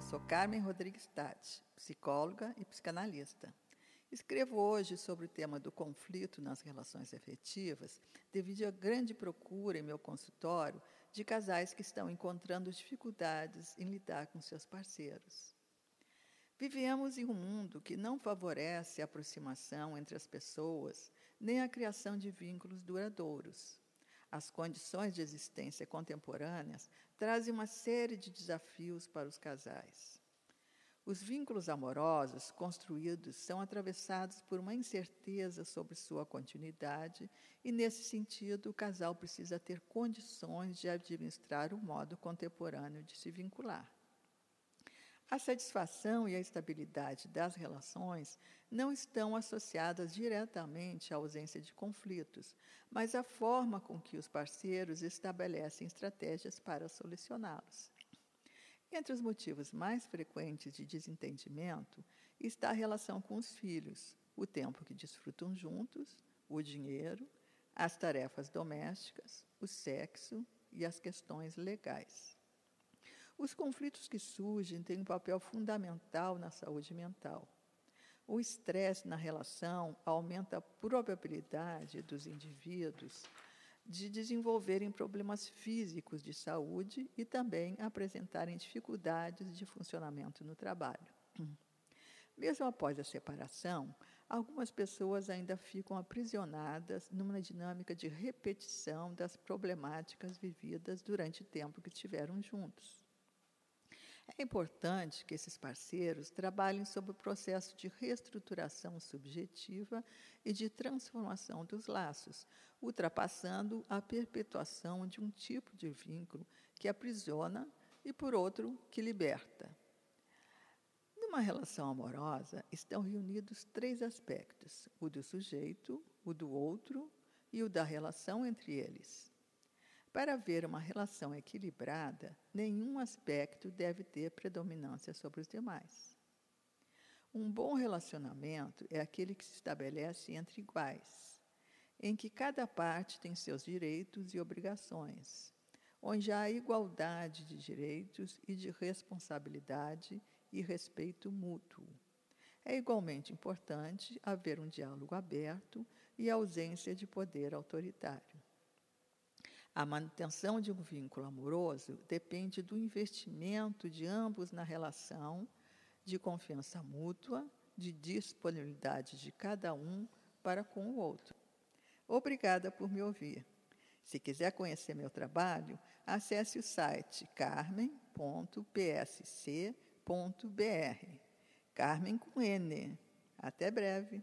Eu sou Carmen Rodrigues Tati, psicóloga e psicanalista. Escrevo hoje sobre o tema do conflito nas relações afetivas, devido à grande procura em meu consultório de casais que estão encontrando dificuldades em lidar com seus parceiros. Vivemos em um mundo que não favorece a aproximação entre as pessoas, nem a criação de vínculos duradouros. As condições de existência contemporâneas trazem uma série de desafios para os casais. Os vínculos amorosos construídos são atravessados por uma incerteza sobre sua continuidade, e, nesse sentido, o casal precisa ter condições de administrar o modo contemporâneo de se vincular. A satisfação e a estabilidade das relações não estão associadas diretamente à ausência de conflitos, mas à forma com que os parceiros estabelecem estratégias para solucioná-los. Entre os motivos mais frequentes de desentendimento está a relação com os filhos, o tempo que desfrutam juntos, o dinheiro, as tarefas domésticas, o sexo e as questões legais. Os conflitos que surgem têm um papel fundamental na saúde mental. O estresse na relação aumenta a probabilidade dos indivíduos de desenvolverem problemas físicos de saúde e também apresentarem dificuldades de funcionamento no trabalho. Mesmo após a separação, algumas pessoas ainda ficam aprisionadas numa dinâmica de repetição das problemáticas vividas durante o tempo que estiveram juntos. É importante que esses parceiros trabalhem sobre o processo de reestruturação subjetiva e de transformação dos laços, ultrapassando a perpetuação de um tipo de vínculo que aprisiona e, por outro, que liberta. Numa relação amorosa estão reunidos três aspectos: o do sujeito, o do outro e o da relação entre eles. Para haver uma relação equilibrada, nenhum aspecto deve ter predominância sobre os demais. Um bom relacionamento é aquele que se estabelece entre iguais, em que cada parte tem seus direitos e obrigações, onde há igualdade de direitos e de responsabilidade e respeito mútuo. É igualmente importante haver um diálogo aberto e ausência de poder autoritário. A manutenção de um vínculo amoroso depende do investimento de ambos na relação, de confiança mútua, de disponibilidade de cada um para com o outro. Obrigada por me ouvir. Se quiser conhecer meu trabalho, acesse o site carmen.psc.br. Carmen com N. Até breve.